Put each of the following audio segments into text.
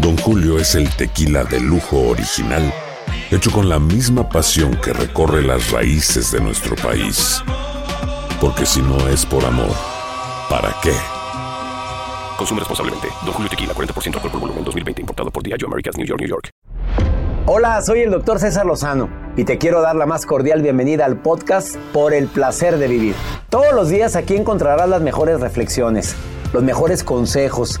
Don Julio es el tequila de lujo original, hecho con la misma pasión que recorre las raíces de nuestro país. Porque si no es por amor, ¿para qué? Consume responsablemente. Don Julio Tequila, 40% alcohol por volumen, 2020. Importado por Diageo Americas, New York, New York. Hola, soy el doctor César Lozano y te quiero dar la más cordial bienvenida al podcast Por el Placer de Vivir. Todos los días aquí encontrarás las mejores reflexiones, los mejores consejos,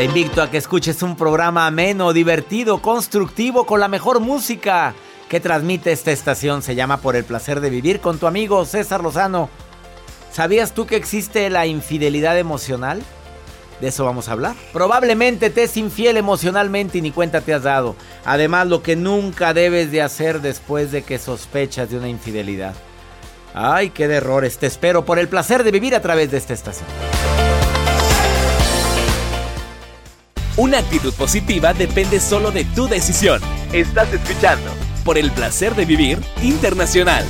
Te invito a que escuches un programa ameno, divertido, constructivo, con la mejor música que transmite esta estación. Se llama Por el placer de vivir con tu amigo César Lozano. ¿Sabías tú que existe la infidelidad emocional? De eso vamos a hablar. Probablemente te es infiel emocionalmente y ni cuenta te has dado. Además, lo que nunca debes de hacer después de que sospechas de una infidelidad. Ay, qué de errores. Te espero por el placer de vivir a través de esta estación. Una actitud positiva depende solo de tu decisión. Estás escuchando por el placer de vivir internacional.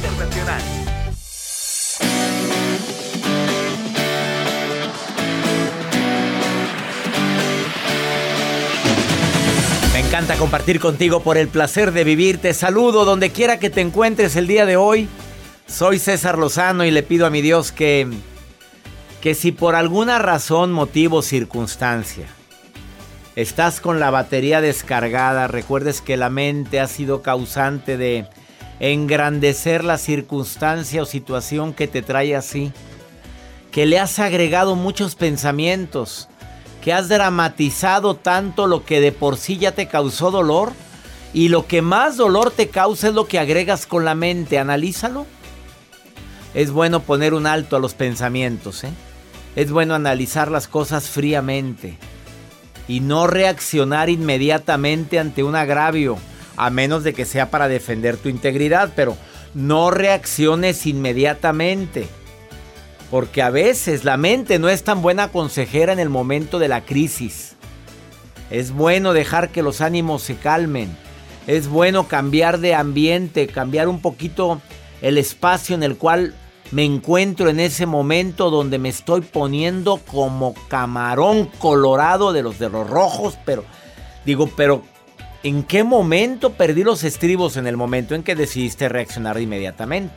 Me encanta compartir contigo por el placer de vivir. Te saludo donde quiera que te encuentres el día de hoy. Soy César Lozano y le pido a mi Dios que que si por alguna razón, motivo, circunstancia estás con la batería descargada, recuerdes que la mente ha sido causante de engrandecer la circunstancia o situación que te trae así, que le has agregado muchos pensamientos, que has dramatizado tanto lo que de por sí ya te causó dolor y lo que más dolor te causa es lo que agregas con la mente, analízalo. Es bueno poner un alto a los pensamientos, ¿eh? Es bueno analizar las cosas fríamente y no reaccionar inmediatamente ante un agravio, a menos de que sea para defender tu integridad, pero no reacciones inmediatamente. Porque a veces la mente no es tan buena consejera en el momento de la crisis. Es bueno dejar que los ánimos se calmen. Es bueno cambiar de ambiente, cambiar un poquito el espacio en el cual me encuentro en ese momento donde me estoy poniendo como camarón colorado de los de los rojos, pero digo, pero ¿en qué momento perdí los estribos en el momento en que decidiste reaccionar inmediatamente?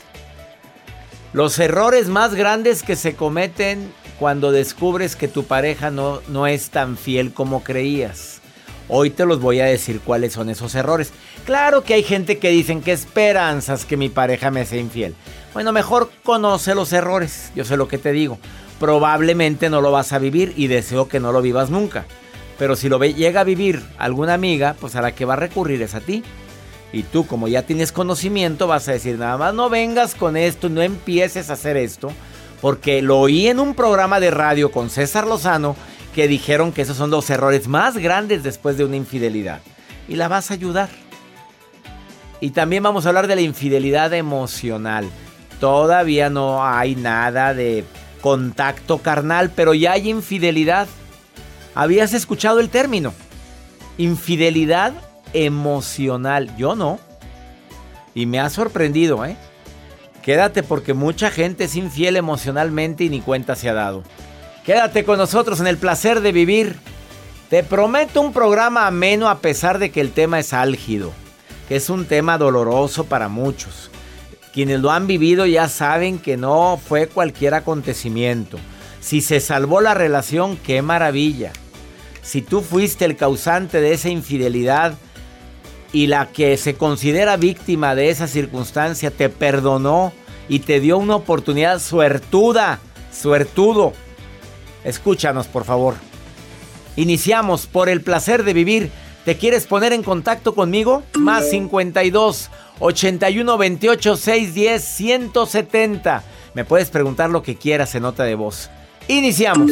Los errores más grandes que se cometen cuando descubres que tu pareja no, no es tan fiel como creías. Hoy te los voy a decir cuáles son esos errores. Claro que hay gente que dicen que esperanzas que mi pareja me sea infiel. Bueno, mejor conoce los errores, yo sé lo que te digo. Probablemente no lo vas a vivir y deseo que no lo vivas nunca. Pero si lo llega a vivir alguna amiga, pues a la que va a recurrir es a ti. Y tú, como ya tienes conocimiento, vas a decir, nada más no vengas con esto, no empieces a hacer esto. Porque lo oí en un programa de radio con César Lozano que dijeron que esos son los errores más grandes después de una infidelidad. Y la vas a ayudar. Y también vamos a hablar de la infidelidad emocional. Todavía no hay nada de contacto carnal, pero ya hay infidelidad. habías escuchado el término. Infidelidad emocional. Yo no. Y me ha sorprendido, ¿eh? Quédate porque mucha gente es infiel emocionalmente y ni cuenta se ha dado. Quédate con nosotros en el placer de vivir. Te prometo un programa ameno a pesar de que el tema es álgido, que es un tema doloroso para muchos. Quienes lo han vivido ya saben que no fue cualquier acontecimiento. Si se salvó la relación, qué maravilla. Si tú fuiste el causante de esa infidelidad y la que se considera víctima de esa circunstancia te perdonó y te dio una oportunidad suertuda, suertudo. Escúchanos, por favor. Iniciamos por el placer de vivir. ¿Te quieres poner en contacto conmigo? Más 52 81 28 610 170. Me puedes preguntar lo que quieras en nota de voz. Iniciamos.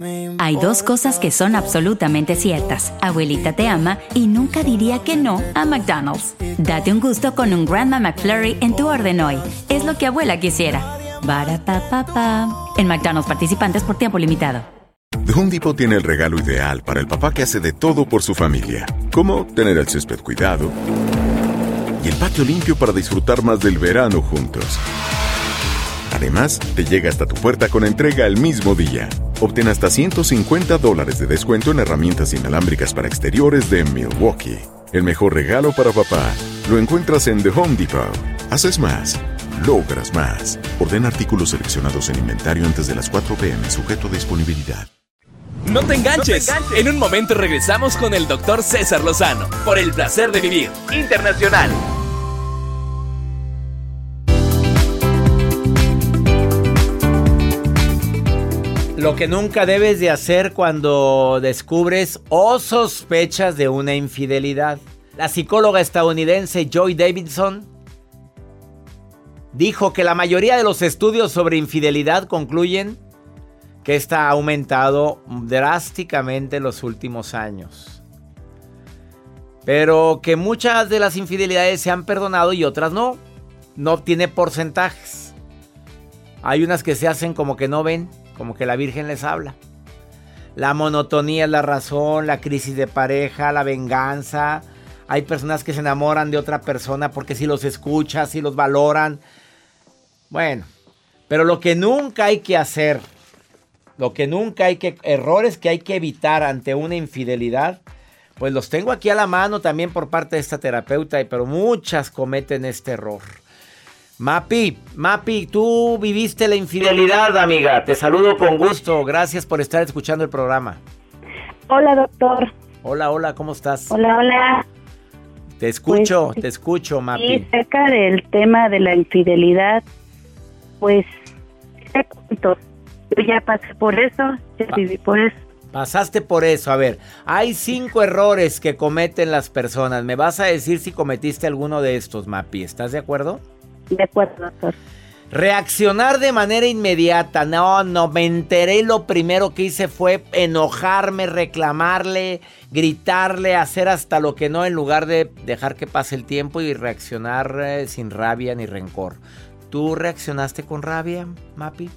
Hay dos cosas que son absolutamente ciertas. Abuelita te ama y nunca diría que no a McDonald's. Date un gusto con un Grandma McFlurry en tu orden hoy. Es lo que abuela quisiera. En McDonald's participantes por tiempo limitado. The Home tiene el regalo ideal para el papá que hace de todo por su familia. Como tener el césped cuidado y el patio limpio para disfrutar más del verano juntos. Además, te llega hasta tu puerta con entrega el mismo día. Obtén hasta 150 dólares de descuento en herramientas inalámbricas para exteriores de Milwaukee. El mejor regalo para papá lo encuentras en The Home Depot. Haces más, logras más. Orden artículos seleccionados en inventario antes de las 4 pm, sujeto a disponibilidad. No te, enganches. no te enganches. En un momento regresamos con el doctor César Lozano por el placer de vivir internacional. Lo que nunca debes de hacer cuando descubres o sospechas de una infidelidad. La psicóloga estadounidense Joy Davidson dijo que la mayoría de los estudios sobre infidelidad concluyen que esta ha aumentado drásticamente en los últimos años. Pero que muchas de las infidelidades se han perdonado y otras no. No tiene porcentajes. Hay unas que se hacen como que no ven como que la Virgen les habla. La monotonía es la razón, la crisis de pareja, la venganza. Hay personas que se enamoran de otra persona porque si los escuchas, si los valoran. Bueno, pero lo que nunca hay que hacer, lo que nunca hay que, errores que hay que evitar ante una infidelidad, pues los tengo aquí a la mano también por parte de esta terapeuta, pero muchas cometen este error. Mapi, Mapi, tú viviste la infidelidad, amiga. Te saludo con gusto. Gracias por estar escuchando el programa. Hola, doctor. Hola, hola, ¿cómo estás? Hola, hola. Te escucho, pues, te escucho, Mapi. Y acerca del tema de la infidelidad, pues, yo ya pasé por eso, ya Pa viví por eso. Pasaste por eso. A ver, hay cinco errores que cometen las personas. ¿Me vas a decir si cometiste alguno de estos, Mapi? ¿Estás de acuerdo? Doctor. Reaccionar de manera inmediata. No, no, me enteré lo primero que hice fue enojarme, reclamarle, gritarle, hacer hasta lo que no, en lugar de dejar que pase el tiempo y reaccionar eh, sin rabia ni rencor. ¿Tú reaccionaste con rabia, Mapi?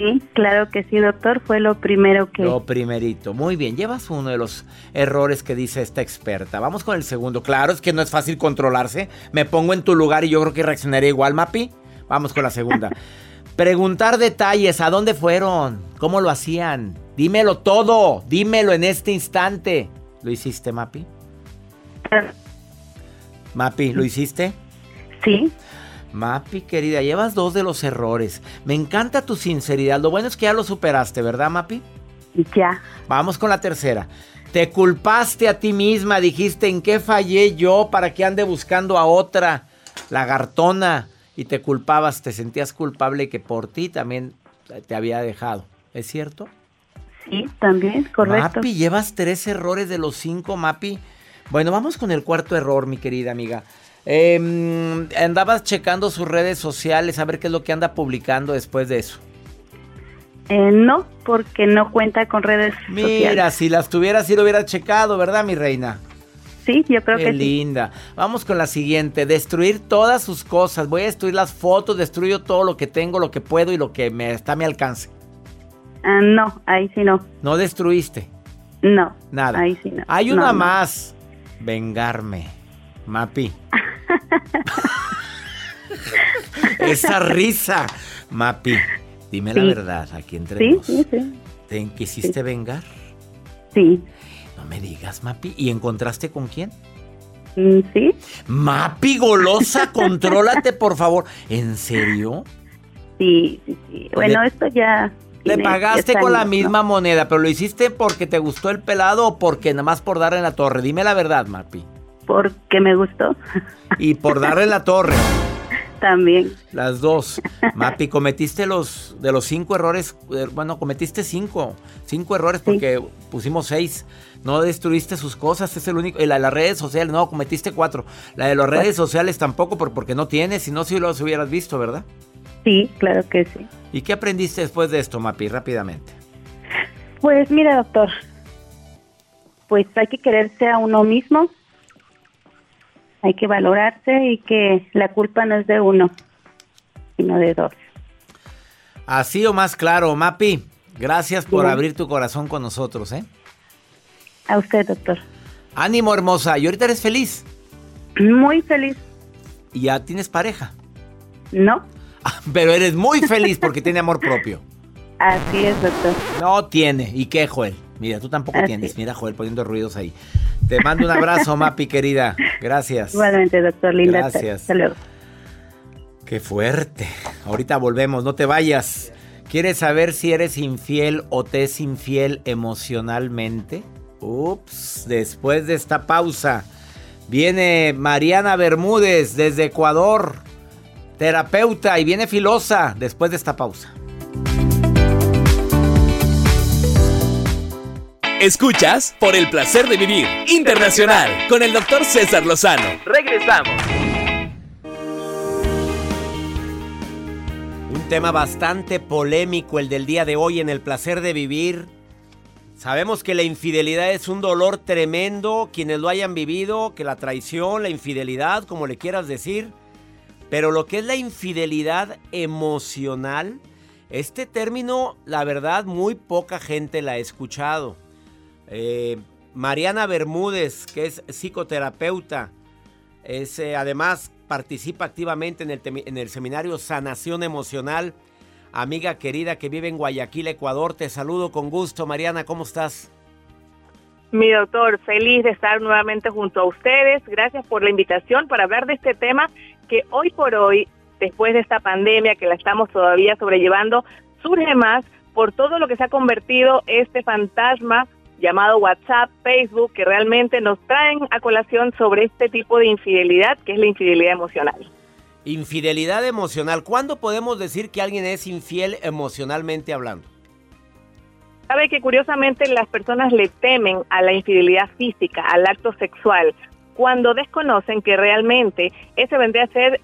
Sí, claro que sí, doctor. Fue lo primero que... Lo primerito. Muy bien, llevas uno de los errores que dice esta experta. Vamos con el segundo. Claro, es que no es fácil controlarse. Me pongo en tu lugar y yo creo que reaccionaría igual, Mapi. Vamos con la segunda. Preguntar detalles. ¿A dónde fueron? ¿Cómo lo hacían? Dímelo todo. Dímelo en este instante. ¿Lo hiciste, Mapi? Mapi, ¿lo hiciste? Sí. Mapi, querida, llevas dos de los errores. Me encanta tu sinceridad. Lo bueno es que ya lo superaste, ¿verdad, Mapi? Ya. Vamos con la tercera. Te culpaste a ti misma, dijiste en qué fallé yo para que ande buscando a otra lagartona y te culpabas, te sentías culpable que por ti también te había dejado. ¿Es cierto? Sí, también, correcto. Mapi, llevas tres errores de los cinco, Mapi. Bueno, vamos con el cuarto error, mi querida amiga. Em, andabas checando sus redes sociales a ver qué es lo que anda publicando después de eso. Eh, no, porque no cuenta con redes Mira, si las tuvieras, sí lo hubieras checado, ¿verdad, mi reina? Sí, yo creo Qué que sí. linda. Vamos con la siguiente. Destruir todas sus cosas. Voy a destruir las fotos, destruyo todo lo que tengo, lo que puedo y lo que me está a mi alcance. Ah, no, ahí sí no. No destruiste. No. Nada. Ahí sí no. Hay No, una no. más. Vengarme. Mapi. Esa risa. Mapi, dime la verdad, aquí entre Sí, nos. sí, sí. ¿Te quisiste vengar? Sí. No me digas, Mapi. ¿Y encontraste con quién? Mm, Sí. Mapi golosa, contrólate, por favor. ¿En serio? Sí, sí, sí. Bueno, Le- esto ya. Le pagaste 10 con la misma moneda, pero lo hiciste porque te gustó el pelado o porque nada más por darle en la torre. Dime la verdad, Mapi. Porque me gustó. Y por darle la torre. También. Las dos. Mapi, cometiste los de los cinco errores. eh, Bueno, cometiste cinco. Cinco errores porque pusimos seis. No destruiste sus cosas, es el único. Y la de las redes sociales, no, cometiste cuatro. La de las redes sociales tampoco, por- porque no tienes, si no, si los hubieras visto, ¿verdad? Sí, claro que sí. ¿Y qué aprendiste después de esto, Mapi? Rápidamente. Pues mira, doctor. Pues hay que quererse a uno mismo. Hay que valorarse y que la culpa no es de uno, sino de dos. Así o más claro, Mapi. Gracias por abrir tu corazón con nosotros, ¿eh? A usted, doctor. Ánimo, hermosa. ¿Y ahorita eres feliz? Muy feliz. ¿Y ya tienes pareja? ¿No? Pero eres muy feliz porque tiene amor propio. Así es, doctor. No tiene. ¿Y qué, Joel? Mira, tú tampoco Así. tienes. Mira, Joel, poniendo ruidos ahí. Te mando un abrazo, Mapi, querida. Gracias. Igualmente, doctor. Linda. Gracias. Hasta luego. Qué fuerte. Ahorita volvemos, no te vayas. ¿Quieres saber si eres infiel o te es infiel emocionalmente? Ups, después de esta pausa viene Mariana Bermúdez desde Ecuador, terapeuta, y viene filosa después de esta pausa. Escuchas por el placer de vivir internacional con el doctor César Lozano. Regresamos. Un tema bastante polémico el del día de hoy en el placer de vivir. Sabemos que la infidelidad es un dolor tremendo, quienes lo hayan vivido, que la traición, la infidelidad, como le quieras decir. Pero lo que es la infidelidad emocional, este término, la verdad, muy poca gente la ha escuchado. Eh, Mariana Bermúdez, que es psicoterapeuta, es, eh, además participa activamente en el, en el seminario Sanación Emocional. Amiga querida que vive en Guayaquil, Ecuador, te saludo con gusto. Mariana, ¿cómo estás? Mi doctor, feliz de estar nuevamente junto a ustedes. Gracias por la invitación para hablar de este tema que hoy por hoy, después de esta pandemia que la estamos todavía sobrellevando, surge más por todo lo que se ha convertido este fantasma llamado WhatsApp, Facebook, que realmente nos traen a colación sobre este tipo de infidelidad, que es la infidelidad emocional. Infidelidad emocional. ¿Cuándo podemos decir que alguien es infiel emocionalmente hablando? Sabe que curiosamente las personas le temen a la infidelidad física, al acto sexual, cuando desconocen que realmente ese vendría a ser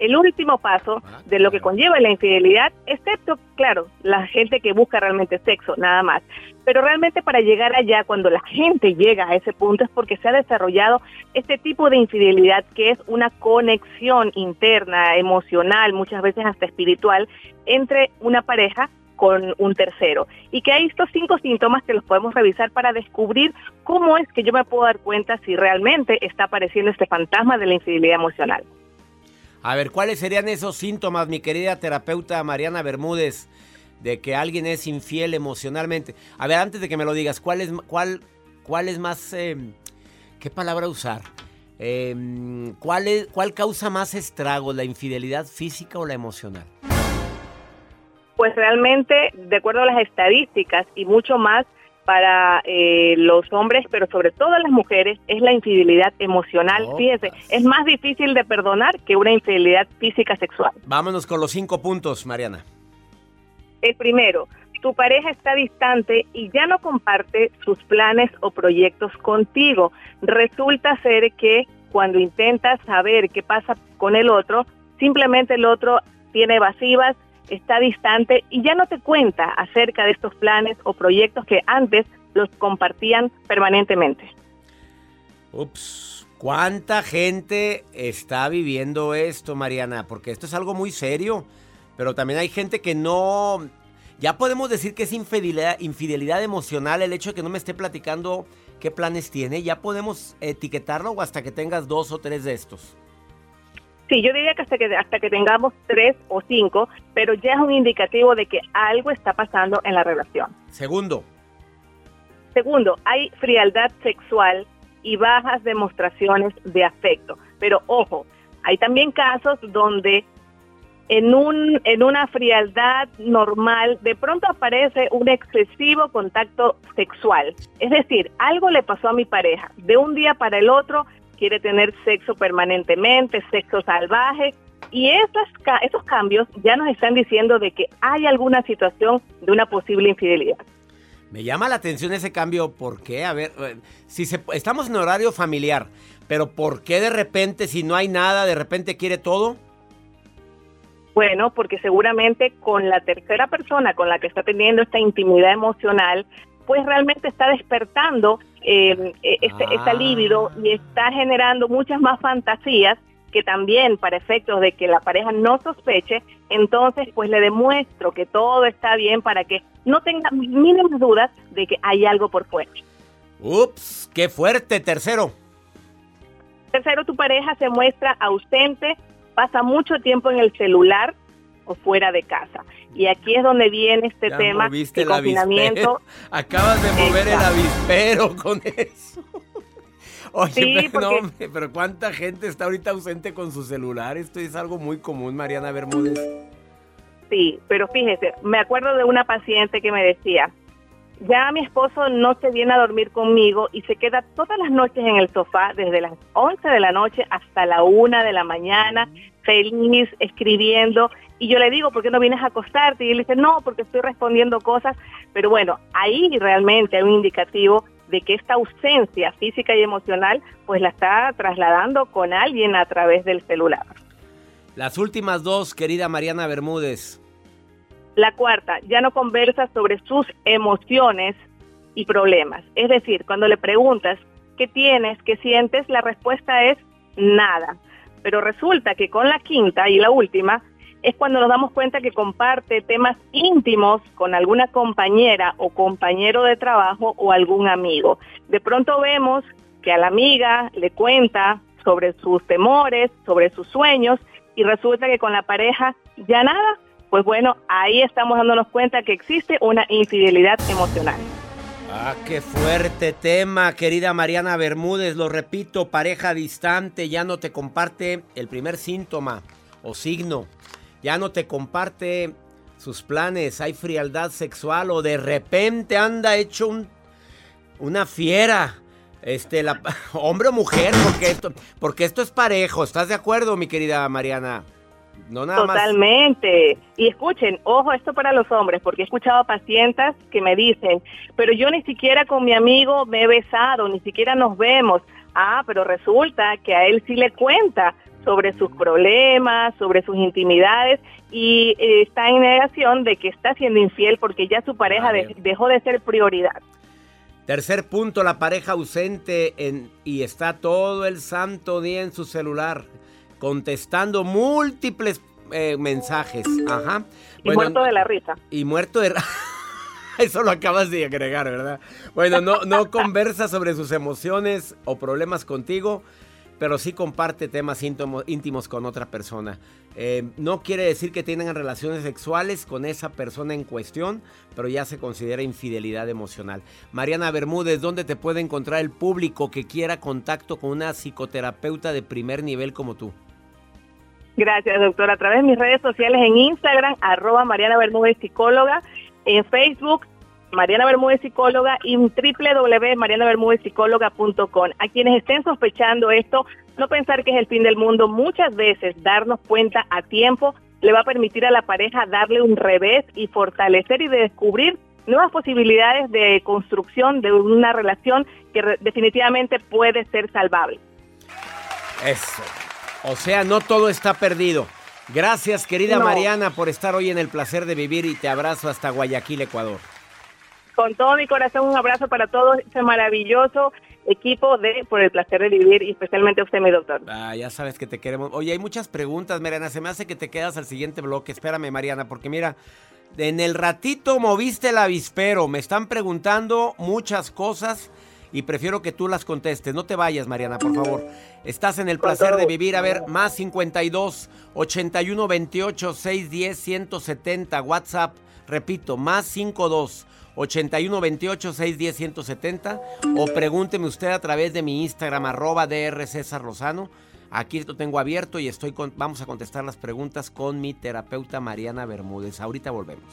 el último paso de lo que conlleva la infidelidad, excepto, claro, la gente que busca realmente sexo, nada más. Pero realmente para llegar allá, cuando la gente llega a ese punto, es porque se ha desarrollado este tipo de infidelidad que es una conexión interna, emocional, muchas veces hasta espiritual, entre una pareja con un tercero. Y que hay estos cinco síntomas que los podemos revisar para descubrir cómo es que yo me puedo dar cuenta si realmente está apareciendo este fantasma de la infidelidad emocional. A ver, ¿cuáles serían esos síntomas, mi querida terapeuta Mariana Bermúdez, de que alguien es infiel emocionalmente? A ver, antes de que me lo digas, ¿cuál es, cuál, cuál es más... eh, ¿Qué palabra usar? Eh, ¿cuál, ¿Cuál causa más estragos, la infidelidad física o la emocional? Pues realmente, de acuerdo a las estadísticas y mucho más para eh, los hombres, pero sobre todo las mujeres, es la infidelidad emocional. Oh, Fíjese, es más difícil de perdonar que una infidelidad física sexual. Vámonos con los cinco puntos, Mariana. El primero, tu pareja está distante y ya no comparte sus planes o proyectos contigo. Resulta ser que cuando intentas saber qué pasa con el otro, simplemente el otro tiene evasivas, está distante y ya no te cuenta acerca de estos planes o proyectos que antes los compartían permanentemente. Ups, ¿cuánta gente está viviendo esto, Mariana? Porque esto es algo muy serio, pero también hay gente que no... Ya podemos decir que es infidelidad, emocional el hecho de que no me esté platicando qué planes tiene. Ya podemos etiquetarlo o hasta que tengas dos o tres de estos. Sí, yo diría que hasta que hasta que tengamos tres o cinco, pero ya es un indicativo de que algo está pasando en la relación. Segundo. Segundo, hay frialdad sexual y bajas demostraciones de afecto. Pero ojo, hay también casos donde en, un, en una frialdad normal de pronto aparece un excesivo contacto sexual. Es decir, algo le pasó a mi pareja. De un día para el otro quiere tener sexo permanentemente, sexo salvaje. Y esos, esos cambios ya nos están diciendo de que hay alguna situación de una posible infidelidad. Me llama la atención ese cambio, ¿por qué? A ver, eh, si se, estamos en horario familiar, pero ¿por qué de repente, si no hay nada, de repente quiere todo? Bueno, porque seguramente con la tercera persona con la que está teniendo esta intimidad emocional, pues realmente está despertando eh, e, este, esta libido y está generando muchas más fantasías que también para efectos de que la pareja no sospeche, entonces pues le demuestro que todo está bien para que no tenga mínimas dudas de que hay algo por fuera. Ups, qué fuerte, tercero. Tercero, tu pareja se muestra ausente, pasa mucho tiempo en el celular o fuera de casa. Y aquí es donde viene este tema de confinamiento. Acabas de mover el avispero con eso. Oye, pero, pero ¿cuánta gente está ahorita ausente con su celular? Esto es algo muy común, Mariana Bermúdez. Sí, pero fíjese, me acuerdo de una paciente que me decía, ya mi esposo no se viene a dormir conmigo y se queda todas las noches en el sofá, desde las 11 de la noche hasta la 1 de la mañana, feliz, escribiendo. Y yo le digo, ¿por qué no vienes a acostarte? Y él dice, no, porque estoy respondiendo cosas. Pero bueno, ahí realmente hay un indicativo de que esta ausencia física y emocional pues la está trasladando con alguien a través del celular. Las últimas dos, querida Mariana Bermúdez. La cuarta, ya no conversa sobre sus emociones y problemas. Es decir, cuando le preguntas qué tienes, qué sientes, la respuesta es nada. Pero resulta que con la quinta y la última, es cuando nos damos cuenta que comparte temas íntimos con alguna compañera o compañero de trabajo o algún amigo. De pronto vemos que a la amiga le cuenta sobre sus temores, sobre sus sueños y resulta que con la pareja ya nada. Pues bueno, ahí estamos dándonos cuenta que existe una infidelidad emocional. Ah, qué fuerte tema, querida Mariana Bermúdez. Lo repito, pareja distante ya no te comparte el primer síntoma o signo ya no te comparte sus planes, hay frialdad sexual o de repente anda hecho un, una fiera. Este, hombre o mujer, porque esto, porque esto es parejo. ¿Estás de acuerdo, mi querida Mariana? No nada Totalmente. Y escuchen, ojo, esto para los hombres, porque he escuchado a pacientes que me dicen, pero yo ni siquiera con mi amigo me he besado, ni siquiera nos vemos. Ah, pero resulta que a él sí le cuenta sobre sus problemas, sobre sus intimidades y eh, está en negación de que está siendo infiel porque ya su pareja dejó de ser prioridad. Tercer punto, la pareja ausente en, y está todo el santo día en su celular contestando múltiples eh, mensajes. Ajá. Y muerto de la risa. Y muerto de... Eso lo acabas de agregar, ¿verdad? Bueno, no, no conversa sobre sus emociones o problemas contigo pero sí comparte temas íntimos con otra persona. Eh, no quiere decir que tengan relaciones sexuales con esa persona en cuestión, pero ya se considera infidelidad emocional. Mariana Bermúdez, ¿dónde te puede encontrar el público que quiera contacto con una psicoterapeuta de primer nivel como tú? Gracias, doctor. A través de mis redes sociales en Instagram, arroba Mariana Bermúdez Psicóloga, en Facebook, Mariana Bermúdez Psicóloga y www.marianabermúdezpsicóloga.com. A quienes estén sospechando esto, no pensar que es el fin del mundo, muchas veces darnos cuenta a tiempo le va a permitir a la pareja darle un revés y fortalecer y descubrir nuevas posibilidades de construcción de una relación que definitivamente puede ser salvable. Eso. O sea, no todo está perdido. Gracias, querida Mariana, por estar hoy en el placer de vivir y te abrazo hasta Guayaquil, Ecuador. Con todo mi corazón, un abrazo para todo ese maravilloso equipo de Por el placer de vivir y especialmente a usted, mi doctor. Ah, ya sabes que te queremos. Oye, hay muchas preguntas, Mariana. Se me hace que te quedas al siguiente bloque. Espérame, Mariana, porque mira, en el ratito moviste el avispero. Me están preguntando muchas cosas y prefiero que tú las contestes. No te vayas, Mariana, por favor. Estás en el placer de vivir. A ver, más 52 81 28 610 170. WhatsApp, repito, más 52 81 28 610 170. O pregúnteme usted a través de mi Instagram, arroba DR César Lozano. Aquí lo tengo abierto y estoy con, vamos a contestar las preguntas con mi terapeuta Mariana Bermúdez. Ahorita volvemos.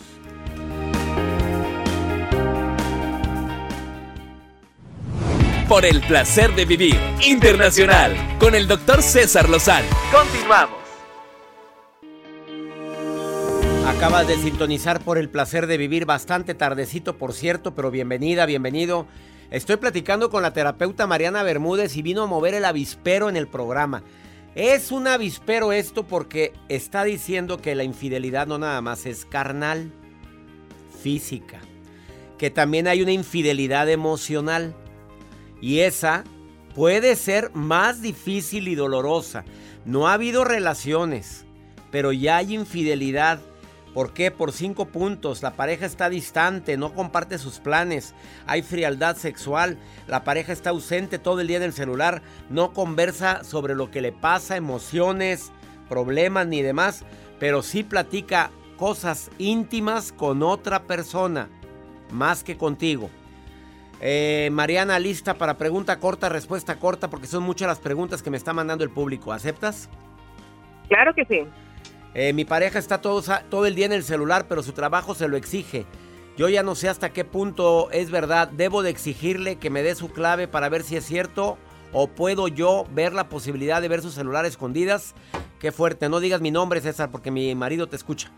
Por el placer de vivir internacional con el doctor César Lozano. Continuamos. Acabas de sintonizar por el placer de vivir bastante tardecito, por cierto, pero bienvenida, bienvenido. Estoy platicando con la terapeuta Mariana Bermúdez y vino a mover el avispero en el programa. Es un avispero esto porque está diciendo que la infidelidad no nada más es carnal, física, que también hay una infidelidad emocional. Y esa puede ser más difícil y dolorosa. No ha habido relaciones, pero ya hay infidelidad ¿Por qué? Por cinco puntos. La pareja está distante, no comparte sus planes. Hay frialdad sexual. La pareja está ausente todo el día en el celular. No conversa sobre lo que le pasa, emociones, problemas ni demás. Pero sí platica cosas íntimas con otra persona. Más que contigo. Eh, Mariana, lista para pregunta corta, respuesta corta, porque son muchas las preguntas que me está mandando el público. ¿Aceptas? Claro que sí. Eh, mi pareja está todo, todo el día en el celular, pero su trabajo se lo exige. Yo ya no sé hasta qué punto es verdad. Debo de exigirle que me dé su clave para ver si es cierto o puedo yo ver la posibilidad de ver su celular escondidas. Qué fuerte. No digas mi nombre, César, porque mi marido te escucha.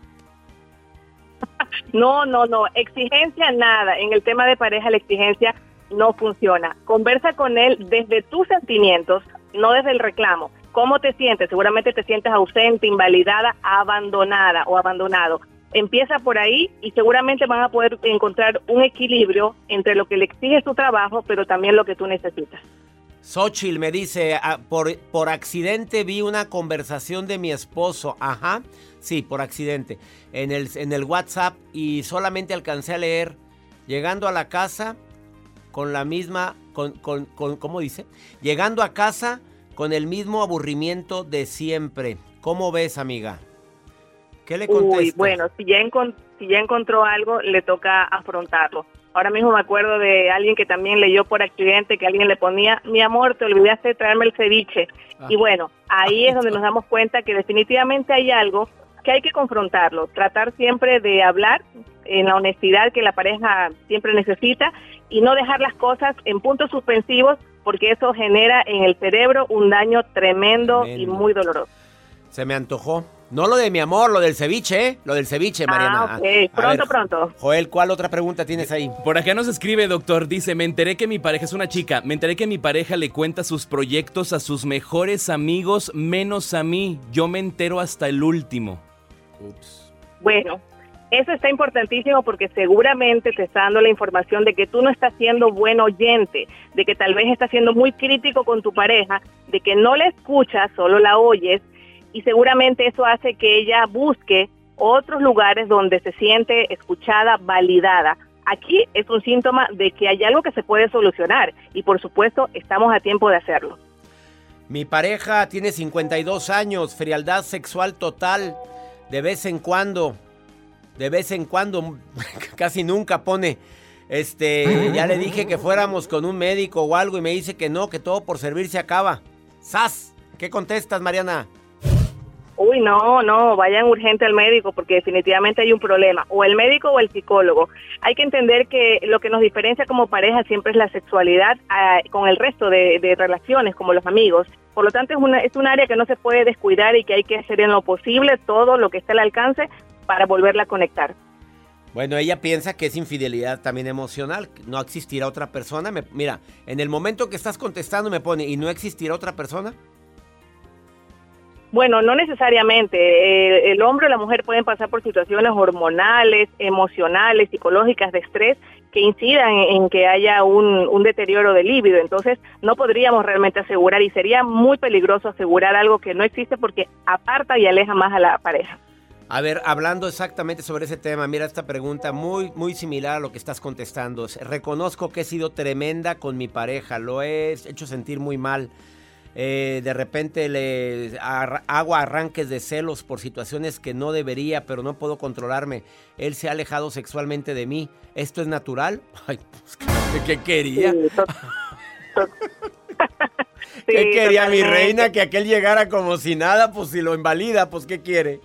No, no, no. Exigencia nada. En el tema de pareja la exigencia no funciona. Conversa con él desde tus sentimientos, no desde el reclamo. ¿Cómo te sientes? Seguramente te sientes ausente, invalidada, abandonada o abandonado. Empieza por ahí y seguramente van a poder encontrar un equilibrio entre lo que le exige su trabajo, pero también lo que tú necesitas. Xochitl me dice, ah, por, por accidente vi una conversación de mi esposo. Ajá, sí, por accidente. En el, en el WhatsApp y solamente alcancé a leer. Llegando a la casa con la misma, con, con, con ¿cómo dice? Llegando a casa con el mismo aburrimiento de siempre. ¿Cómo ves, amiga? ¿Qué le contestas? bueno, si ya, si ya encontró algo, le toca afrontarlo. Ahora mismo me acuerdo de alguien que también leyó por accidente que alguien le ponía, mi amor, te olvidaste de traerme el ceviche. Y bueno, ahí es donde nos damos cuenta que definitivamente hay algo que hay que confrontarlo, tratar siempre de hablar en la honestidad que la pareja siempre necesita y no dejar las cosas en puntos suspensivos porque eso genera en el cerebro un daño tremendo, y muy doloroso. Se me antojó. No lo de mi amor, lo del ceviche, ¿eh? Lo del ceviche, Mariana. Ah, pronto, pronto. Joel, ¿cuál otra pregunta tienes ahí? Por acá nos escribe, doctor. Dice, me enteré que mi pareja es una chica. Me enteré que mi pareja le cuenta sus proyectos a sus mejores amigos, menos a mí. Yo me entero hasta el último. Ups. Bueno, eso está importantísimo porque seguramente te está dando la información de que tú no estás siendo buen oyente, de que tal vez estás siendo muy crítico con tu pareja, de que no la escuchas, solo la oyes, y seguramente eso hace que ella busque otros lugares donde se siente escuchada, validada. Aquí es un síntoma de que hay algo que se puede solucionar y por supuesto estamos a tiempo de hacerlo. Mi pareja tiene 52 años, frialdad sexual total, de vez en cuando de vez en cuando, casi nunca pone, este, ya le dije que fuéramos con un médico o algo y me dice que no, que todo por servir se acaba. ¡Sas! ¿Qué contestas, Mariana? Uy, no, no, vayan urgente al médico porque definitivamente hay un problema, o el médico o el psicólogo. Hay que entender que lo que nos diferencia como pareja siempre es la sexualidad ah, con el resto de, relaciones, como los amigos. Por lo tanto, es, una, es un área que no se puede descuidar y que hay que hacer en lo posible todo lo que esté al alcance para volverla a conectar. Bueno, ella piensa que es infidelidad también emocional, no existirá otra persona. mira, en el momento que estás contestando me pone, ¿y no existirá otra persona? Bueno, no necesariamente. El hombre o la mujer pueden pasar por situaciones hormonales, emocionales, psicológicas de estrés que incidan en, que haya un, deterioro del líbido. Entonces, no podríamos realmente asegurar y sería muy peligroso asegurar algo que no existe porque aparta y aleja más a la pareja. A ver, hablando exactamente sobre ese tema, mira esta pregunta muy muy similar a lo que estás contestando. Reconozco que he sido tremenda con mi pareja, lo he hecho sentir muy mal. Eh, de repente le hago arranques de celos por situaciones que no debería, pero no puedo controlarme. Él se ha alejado sexualmente de mí. ¿Esto es natural? Ay, pues, ¿qué, quería? ¿Qué quería mi reina? Que aquel llegara como si nada, pues si lo invalida, pues ¿qué quiere?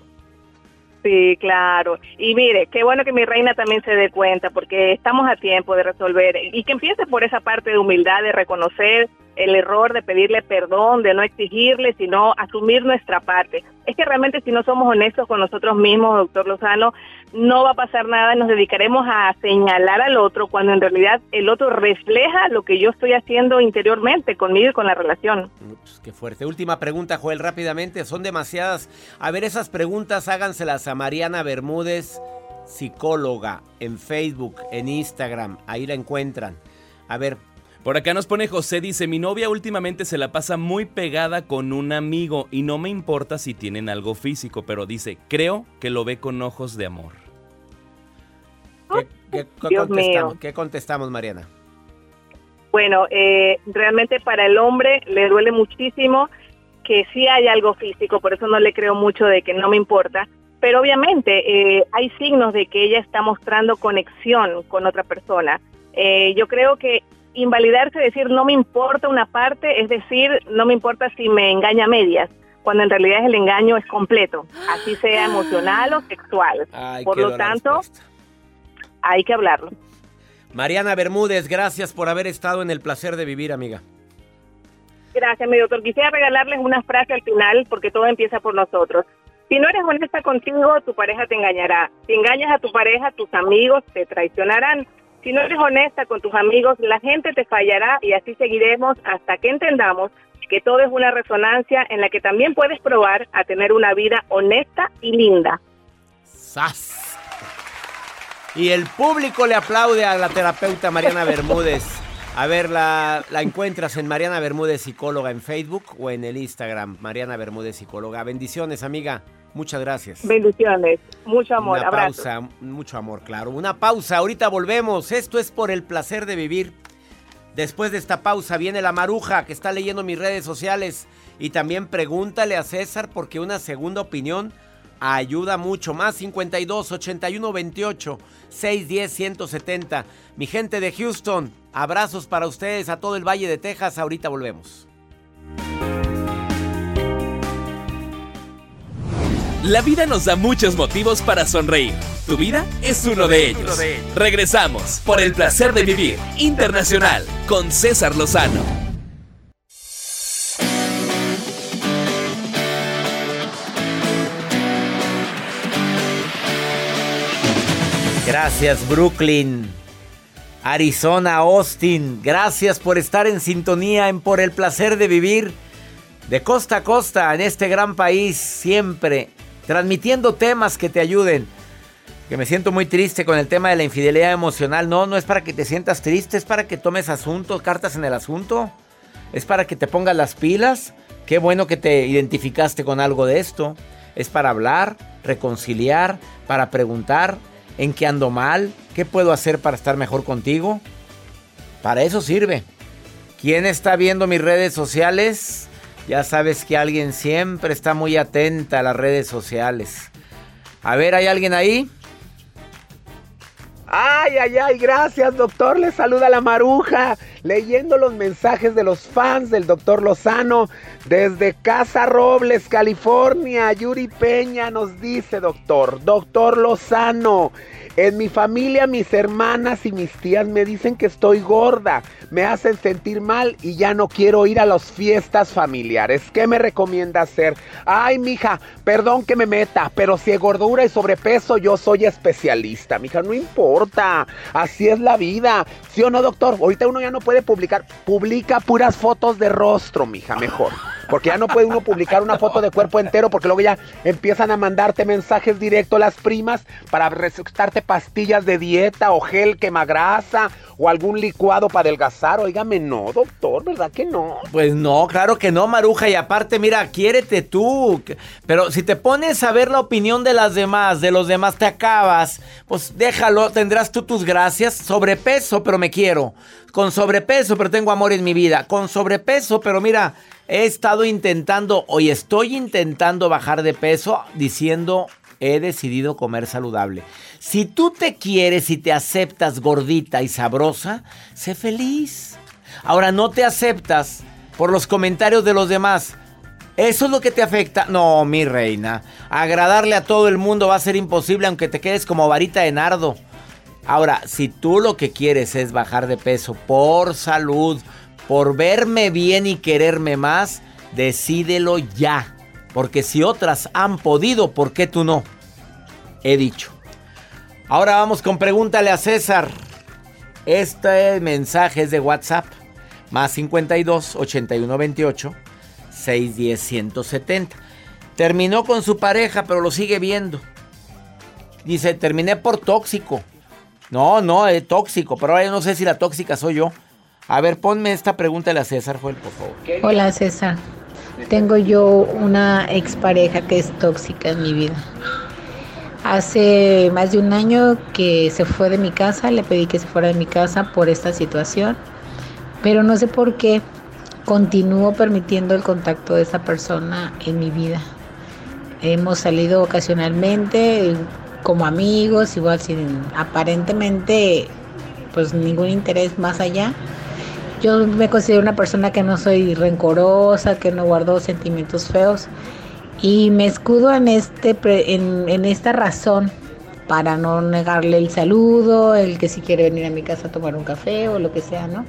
Sí, claro. Y mire, qué bueno que mi reina también se dé cuenta, porque estamos a tiempo de resolver y que empiece por esa parte de humildad, de reconocer el error de pedirle perdón, de no exigirle, sino asumir nuestra parte. Es que realmente si no somos honestos con nosotros mismos, doctor Lozano, no va a pasar nada, nos dedicaremos a señalar al otro cuando en realidad el otro refleja lo que yo estoy haciendo interiormente conmigo y con la relación. Qué fuerte. Última pregunta, Joel, rápidamente. Son demasiadas. A ver, esas preguntas háganselas a Mariana Bermúdez, psicóloga, en Facebook, en Instagram. Ahí la encuentran. A ver, por acá nos pone José, dice, mi novia últimamente se la pasa muy pegada con un amigo y no me importa si tienen algo físico, pero dice, creo que lo ve con ojos de amor. ¿Qué, contestamos, ¿qué contestamos, Mariana? Bueno, eh, realmente para el hombre le duele muchísimo que sí hay algo físico, por eso no le creo mucho de que no me importa, pero obviamente eh, hay signos de que ella está mostrando conexión con otra persona. Eh, yo creo que invalidarse, decir no me importa una parte, es decir, no me importa si me engaña a medias, cuando en realidad el engaño es completo, así sea emocional o sexual. Por lo tanto, hay que hablarlo. Mariana Bermúdez, gracias por haber estado en el placer de vivir, amiga. Gracias, mi doctor. Quisiera regalarles una frase al final porque todo empieza por nosotros. Si no eres honesta contigo, tu pareja te engañará. Si engañas a tu pareja, tus amigos te traicionarán. Si no eres honesta con tus amigos, la gente te fallará y así seguiremos hasta que entendamos que todo es una resonancia en la que también puedes probar a tener una vida honesta y linda. ¡Sas! Y el público le aplaude a la terapeuta Mariana Bermúdez. A ver, la, la, encuentras en Mariana Bermúdez Psicóloga en Facebook o en el Instagram, Mariana Bermúdez Psicóloga. Bendiciones, amiga. Muchas gracias. Bendiciones. Mucho amor. Una pausa, mucho amor, claro. Una pausa. Ahorita volvemos. Esto es por el placer de vivir. Después de esta pausa viene la maruja que está leyendo mis redes sociales. Y también pregúntale a César porque una segunda opinión ayuda mucho. Más 52 81 28 610 170. Mi gente de Houston, abrazos para ustedes a todo el Valle de Texas. Ahorita volvemos. La vida nos da muchos motivos para sonreír. Tu vida es uno de ellos. Regresamos por el placer de vivir internacional con César Lozano. Gracias Brooklyn, Arizona, Austin. Gracias por estar en sintonía en Por el placer de vivir. De costa a costa en este gran país, siempre transmitiendo temas que te ayuden. Que me siento muy triste con el tema de la infidelidad emocional. No, no es para que te sientas triste, es para que tomes asuntos, cartas en el asunto. Es para que te pongas las pilas. Qué bueno que te identificaste con algo de esto. Es para hablar, reconciliar, para preguntar en qué ando mal, qué puedo hacer para estar mejor contigo. Para eso sirve. ¿Quién está viendo mis redes sociales? Ya sabes que alguien siempre está muy atenta a las redes sociales. A ver, ¿hay alguien ahí? Ay, ay, ay, gracias, doctor. Le saluda la maruja. Leyendo los mensajes de los fans del doctor Lozano desde Casa Robles, California. Yuri Peña nos dice, doctor, doctor Lozano. En mi familia, mis hermanas y mis tías me dicen que estoy gorda, me hacen sentir mal y ya no quiero ir a las fiestas familiares. ¿Qué me recomienda hacer? Ay, mija, perdón que me meta, pero si hay gordura y sobrepeso, yo soy especialista. Mija, no importa, así es la vida. ¿Sí o no, doctor? Ahorita uno ya no puede publicar, publica puras fotos de rostro, mija, mejor. Porque ya no puede uno publicar una foto de cuerpo entero porque luego ya empiezan a mandarte mensajes directos las primas para recetarte pastillas de dieta o gel quemagrasa o algún licuado para adelgazar. Óigame, no, doctor, ¿verdad que no? Pues no, claro que no, Maruja. Y aparte, mira, quiérete tú. Pero si te pones a ver la opinión de las demás, de los demás te acabas, pues déjalo, tendrás tú tus gracias. Sobrepeso, pero me quiero. Con sobrepeso, pero tengo amor en mi vida. Con sobrepeso, pero mira, he estado intentando, hoy estoy intentando bajar de peso diciendo he decidido comer saludable. Si tú te quieres y te aceptas gordita y sabrosa, sé feliz. Ahora no te aceptas por los comentarios de los demás. ¿Eso es lo que te afecta? No, mi reina. Agradarle a todo el mundo va a ser imposible aunque te quedes como varita de nardo. Ahora, si tú lo que quieres es bajar de peso por salud, por verme bien y quererme más, decídelo ya. Porque si otras han podido, ¿por qué tú no? He dicho. Ahora vamos con pregúntale a César. Este mensaje es de WhatsApp. Más 52 81 28 610 170. Terminó con su pareja, pero lo sigue viendo. Dice, terminé por tóxico. No, no, es tóxico, pero ahora yo no sé si la tóxica soy yo. A ver, ponme esta pregunta a César, Joel, por favor. Hola, César. Tengo yo una expareja que es tóxica en mi vida. Hace más de un año que se fue de mi casa, le pedí que se fuera de mi casa por esta situación, pero no sé por qué continúo permitiendo el contacto de esa persona en mi vida. Hemos salido ocasionalmente como amigos, igual sin aparentemente pues ningún interés más allá yo me considero una persona que no soy rencorosa, que no guardo sentimientos feos y me escudo en, este, en, esta razón para no negarle el saludo, el que si quiere venir a mi casa a tomar un café o lo que sea, ¿no?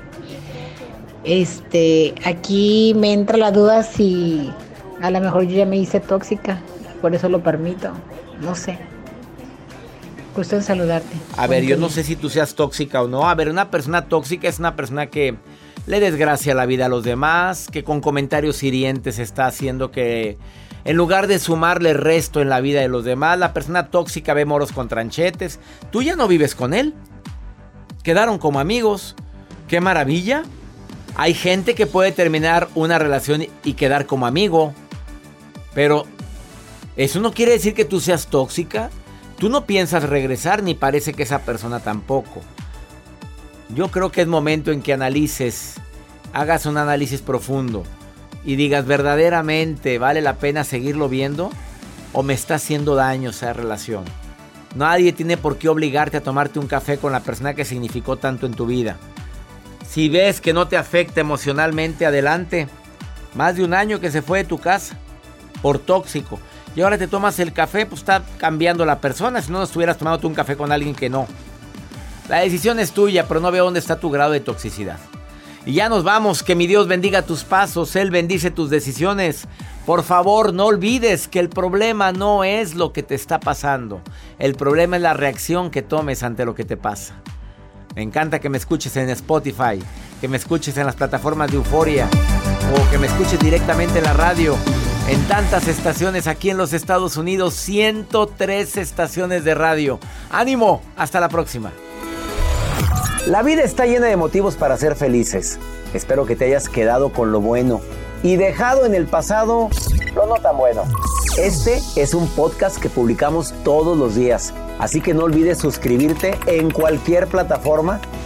Este, aquí me entra la duda si a lo mejor yo ya me hice tóxica, por eso lo permito, no sé. Gusto en saludarte. A ver, yo no sé si tú seas tóxica o no. A ver, una persona tóxica es una persona que le desgracia la vida a los demás, que con comentarios hirientes está haciendo que en lugar de sumarle resto en la vida de los demás, la persona tóxica ve moros con tranchetes. Tú ya no vives con él. Quedaron como amigos. ¡Qué maravilla! Hay gente que puede terminar una relación y quedar como amigo. Pero eso no quiere decir que tú seas tóxica. Tú no piensas regresar ni parece que esa persona tampoco. Yo creo que es momento en que analices, hagas un análisis profundo y digas verdaderamente vale la pena seguirlo viendo o me está haciendo daño esa relación. Nadie tiene por qué obligarte a tomarte un café con la persona que significó tanto en tu vida. Si ves que no te afecta emocionalmente, adelante. Más de un año que se fue de tu casa por tóxico. Y ahora te tomas el café, pues está cambiando la persona. Si no, no estuvieras tomando un café con alguien que no. La decisión es tuya, pero no veo dónde está tu grado de toxicidad. Y ya nos vamos, que mi Dios bendiga tus pasos, Él bendice tus decisiones. Por favor, no olvides que el problema no es lo que te está pasando. El problema es la reacción que tomes ante lo que te pasa. Me encanta que me escuches en Spotify, que me escuches en las plataformas de Euforia o que me escuches directamente en la radio. En tantas estaciones aquí en los Estados Unidos, 103 estaciones de radio. Ánimo, hasta la próxima. La vida está llena de motivos para ser felices. Espero que te hayas quedado con lo bueno y dejado en el pasado lo no tan bueno. Este es un podcast que publicamos todos los días, así que no olvides suscribirte en cualquier plataforma